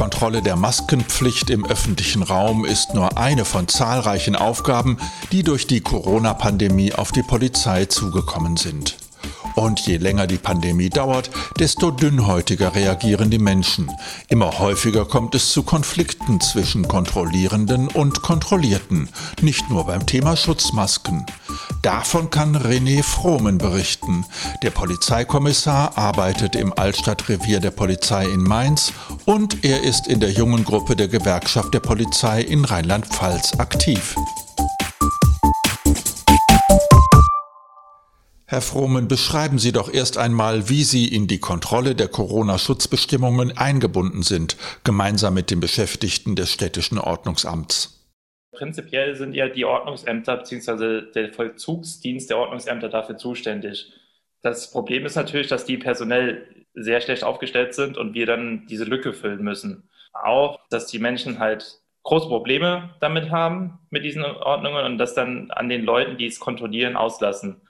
Kontrolle der Maskenpflicht im öffentlichen Raum ist nur eine von zahlreichen Aufgaben, die durch die Corona-Pandemie auf die Polizei zugekommen sind. Und je länger die Pandemie dauert, desto dünnhäutiger reagieren die Menschen. Immer häufiger kommt es zu Konflikten zwischen Kontrollierenden und Kontrollierten, nicht nur beim Thema Schutzmasken. Davon kann René Frohmen berichten. Der Polizeikommissar arbeitet im Altstadtrevier der Polizei in Mainz und er ist in der jungen Gruppe der Gewerkschaft der Polizei in Rheinland-Pfalz aktiv. Herr Frohmen, beschreiben Sie doch erst einmal, wie Sie in die Kontrolle der Corona-Schutzbestimmungen eingebunden sind, gemeinsam mit den Beschäftigten des städtischen Ordnungsamts. Prinzipiell sind ja die Ordnungsämter bzw. der Vollzugsdienst der Ordnungsämter dafür zuständig. Das Problem ist natürlich, dass die personell sehr schlecht aufgestellt sind und wir dann diese Lücke füllen müssen. Auch, dass die Menschen halt große Probleme damit haben, mit diesen Ordnungen und das dann an den Leuten, die es kontrollieren, auslassen.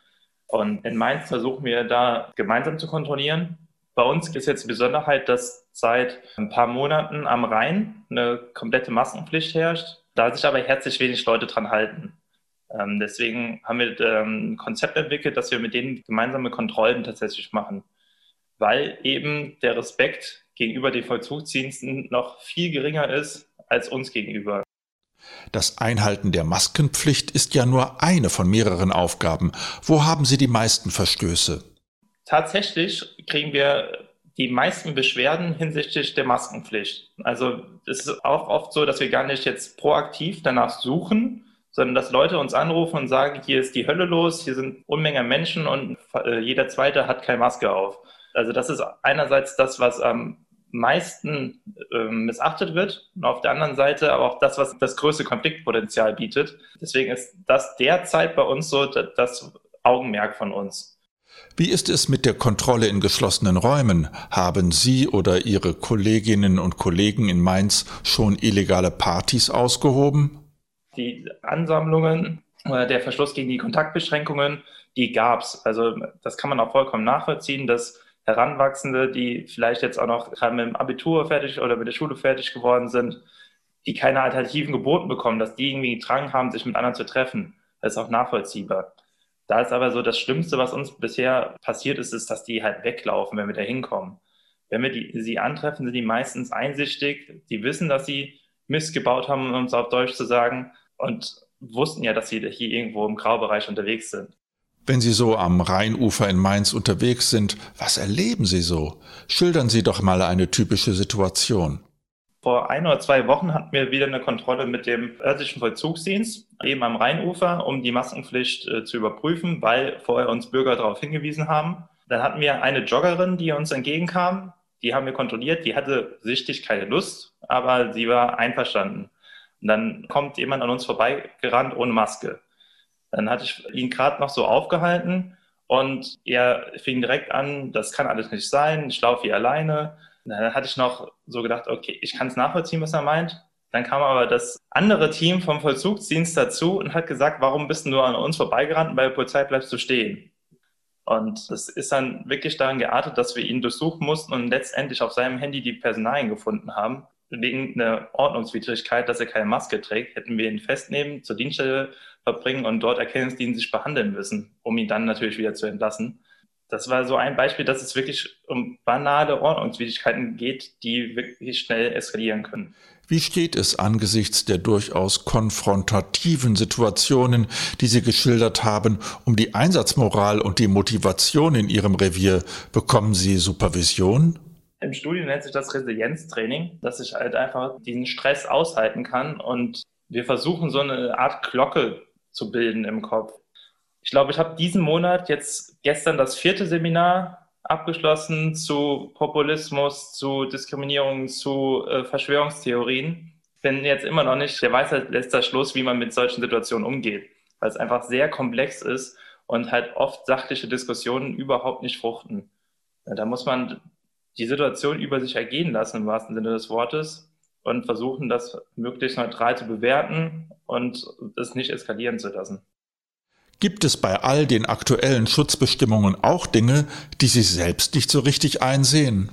Und in Mainz versuchen wir da gemeinsam zu kontrollieren. Bei uns ist jetzt die Besonderheit, dass seit ein paar Monaten am Rhein eine komplette Maskenpflicht herrscht, da sich aber herzlich wenig Leute dran halten. Ähm, deswegen haben wir ähm, ein Konzept entwickelt, dass wir mit denen gemeinsame Kontrollen tatsächlich machen, weil eben der Respekt gegenüber den Vollzugsdiensten noch viel geringer ist als uns gegenüber. Das Einhalten der Maskenpflicht ist ja nur eine von mehreren Aufgaben. Wo haben Sie die meisten Verstöße? Tatsächlich kriegen wir die meisten Beschwerden hinsichtlich der Maskenpflicht. Also es ist auch oft so, dass wir gar nicht jetzt proaktiv danach suchen, sondern dass Leute uns anrufen und sagen, hier ist die Hölle los, hier sind Unmengen Menschen und äh, jeder Zweite hat keine Maske auf. Also das ist einerseits das, was am meisten äh, missachtet wird und auf der anderen Seite aber auch das, was das größte Konfliktpotenzial bietet. Deswegen ist das derzeit bei uns so das Augenmerk von uns. Wie ist es mit der Kontrolle in geschlossenen Räumen? Haben Sie oder Ihre Kolleginnen und Kollegen in Mainz schon illegale Partys ausgehoben? Die Ansammlungen oder der Verschluss gegen die Kontaktbeschränkungen, die gab es. Also das kann man auch vollkommen nachvollziehen, dass Heranwachsende, die vielleicht jetzt auch noch gerade mit dem Abitur fertig oder mit der Schule fertig geworden sind, die keine Alternativen geboten bekommen, dass die irgendwie Drang haben, sich mit anderen zu treffen. Das ist auch nachvollziehbar. Da ist aber so das Schlimmste, was uns bisher passiert ist, ist, dass die halt weglaufen, wenn wir da hinkommen. Wenn wir die, sie antreffen, sind die meistens einsichtig. Die wissen, dass sie Mist gebaut haben, um es auf Deutsch zu sagen, und wussten ja, dass sie hier irgendwo im Graubereich unterwegs sind. Wenn Sie so am Rheinufer in Mainz unterwegs sind, was erleben Sie so? Schildern Sie doch mal eine typische Situation. Vor ein oder zwei Wochen hatten wir wieder eine Kontrolle mit dem örtlichen Vollzugsdienst, eben am Rheinufer, um die Maskenpflicht äh, zu überprüfen, weil vorher uns Bürger darauf hingewiesen haben. Dann hatten wir eine Joggerin, die uns entgegenkam. Die haben wir kontrolliert. Die hatte sichtlich keine Lust, aber sie war einverstanden. Und dann kommt jemand an uns vorbeigerannt ohne Maske. Dann hatte ich ihn gerade noch so aufgehalten und er fing direkt an, das kann alles nicht sein, ich laufe hier alleine. Dann hatte ich noch so gedacht, okay, ich kann es nachvollziehen, was er meint. Dann kam aber das andere Team vom Vollzugsdienst dazu und hat gesagt, warum bist du nur an uns vorbeigerannt bei der Polizei bleibst du stehen? Und das ist dann wirklich daran geartet, dass wir ihn durchsuchen mussten und letztendlich auf seinem Handy die Personalien gefunden haben. Wegen einer Ordnungswidrigkeit, dass er keine Maske trägt, hätten wir ihn festnehmen, zur Dienststelle verbringen und dort erkennungsdienstlich behandeln müssen, um ihn dann natürlich wieder zu entlassen. Das war so ein Beispiel, dass es wirklich um banale Ordnungswidrigkeiten geht, die wirklich schnell eskalieren können. Wie steht es angesichts der durchaus konfrontativen Situationen, die Sie geschildert haben, um die Einsatzmoral und die Motivation in Ihrem Revier? Bekommen Sie Supervision? Im Studium nennt sich das Resilienztraining, dass ich halt einfach diesen Stress aushalten kann und wir versuchen so eine Art Glocke zu bilden im Kopf. Ich glaube, ich habe diesen Monat jetzt gestern das vierte Seminar abgeschlossen zu Populismus, zu Diskriminierung, zu äh, Verschwörungstheorien. Bin jetzt immer noch nicht der Weisheit letzter Schluss, wie man mit solchen Situationen umgeht, weil es einfach sehr komplex ist und halt oft sachliche Diskussionen überhaupt nicht fruchten. Da muss man die Situation über sich ergehen lassen, im wahrsten Sinne des Wortes, und versuchen, das möglichst neutral zu bewerten und es nicht eskalieren zu lassen. Gibt es bei all den aktuellen Schutzbestimmungen auch Dinge, die Sie selbst nicht so richtig einsehen?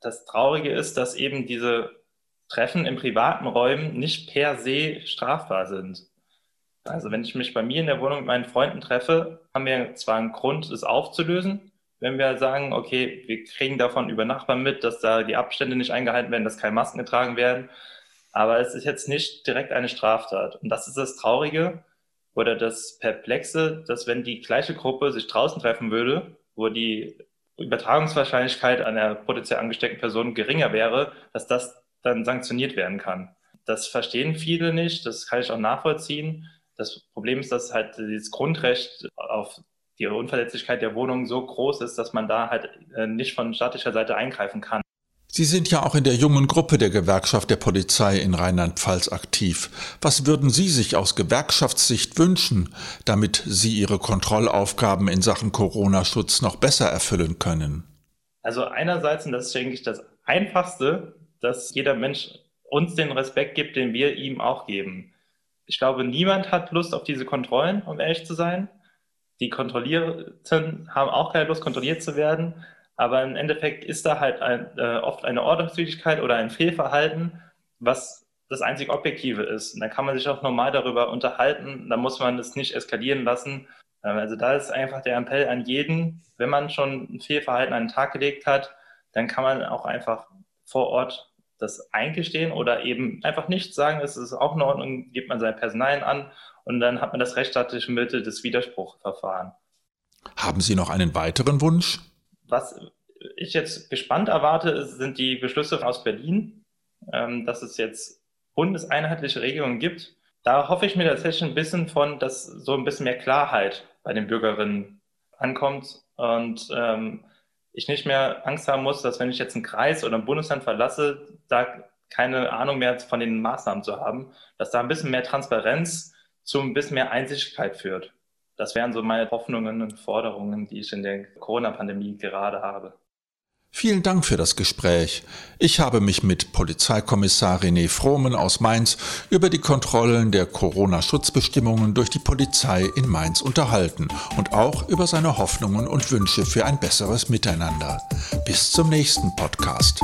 Das Traurige ist, dass eben diese Treffen in privaten Räumen nicht per se strafbar sind. Also wenn ich mich bei mir in der Wohnung mit meinen Freunden treffe, haben wir zwar einen Grund, es aufzulösen, wenn wir sagen, okay, wir kriegen davon über Nachbarn mit, dass da die Abstände nicht eingehalten werden, dass keine Masken getragen werden, aber es ist jetzt nicht direkt eine Straftat. Und das ist das Traurige oder das Perplexe, dass wenn die gleiche Gruppe sich draußen treffen würde, wo die Übertragungswahrscheinlichkeit einer potenziell angesteckten Person geringer wäre, dass das dann sanktioniert werden kann. Das verstehen viele nicht, das kann ich auch nachvollziehen. Das Problem ist, dass halt dieses Grundrecht auf die Unverletzlichkeit der Wohnung so groß ist, dass man da halt äh, nicht von staatlicher Seite eingreifen kann. Sie sind ja auch in der jungen Gruppe der Gewerkschaft der Polizei in Rheinland-Pfalz aktiv. Was würden Sie sich aus Gewerkschaftssicht wünschen, damit Sie Ihre Kontrollaufgaben in Sachen Corona-Schutz noch besser erfüllen können? Also einerseits, und das ist, denke ich, das Einfachste, dass jeder Mensch uns den Respekt gibt, den wir ihm auch geben. Ich glaube, niemand hat Lust auf diese Kontrollen, um ehrlich zu sein. Die Kontrollierten haben auch keine Lust, kontrolliert zu werden. Aber im Endeffekt ist da halt ein, äh, oft eine Ordnungswidrigkeit oder ein Fehlverhalten, was das einzig Objektive ist. Und da kann man sich auch normal darüber unterhalten. Da muss man es nicht eskalieren lassen. Ähm, also da ist einfach der Appell an jeden, wenn man schon ein Fehlverhalten an den Tag gelegt hat, dann kann man auch einfach vor Ort das eingestehen oder eben einfach nicht sagen, es ist auch in Ordnung, gibt man sein Personal an und dann hat man das rechtsstaatliche Mittel des Widerspruchverfahrens. Haben Sie noch einen weiteren Wunsch? Was ich jetzt gespannt erwarte, sind die Beschlüsse aus Berlin, ähm, dass es jetzt bundeseinheitliche Regelungen gibt. Da hoffe ich mir tatsächlich ein bisschen von, dass so ein bisschen mehr Klarheit bei den Bürgerinnen ankommt und ähm, ich nicht mehr Angst haben muss, dass wenn ich jetzt einen Kreis oder ein Bundesland verlasse, da keine Ahnung mehr von den Maßnahmen zu haben, dass da ein bisschen mehr Transparenz zu ein bisschen mehr Einsichtigkeit führt. Das wären so meine Hoffnungen und Forderungen, die ich in der Corona-Pandemie gerade habe. Vielen Dank für das Gespräch. Ich habe mich mit Polizeikommissar René Frohmen aus Mainz über die Kontrollen der Corona-Schutzbestimmungen durch die Polizei in Mainz unterhalten und auch über seine Hoffnungen und Wünsche für ein besseres Miteinander. Bis zum nächsten Podcast.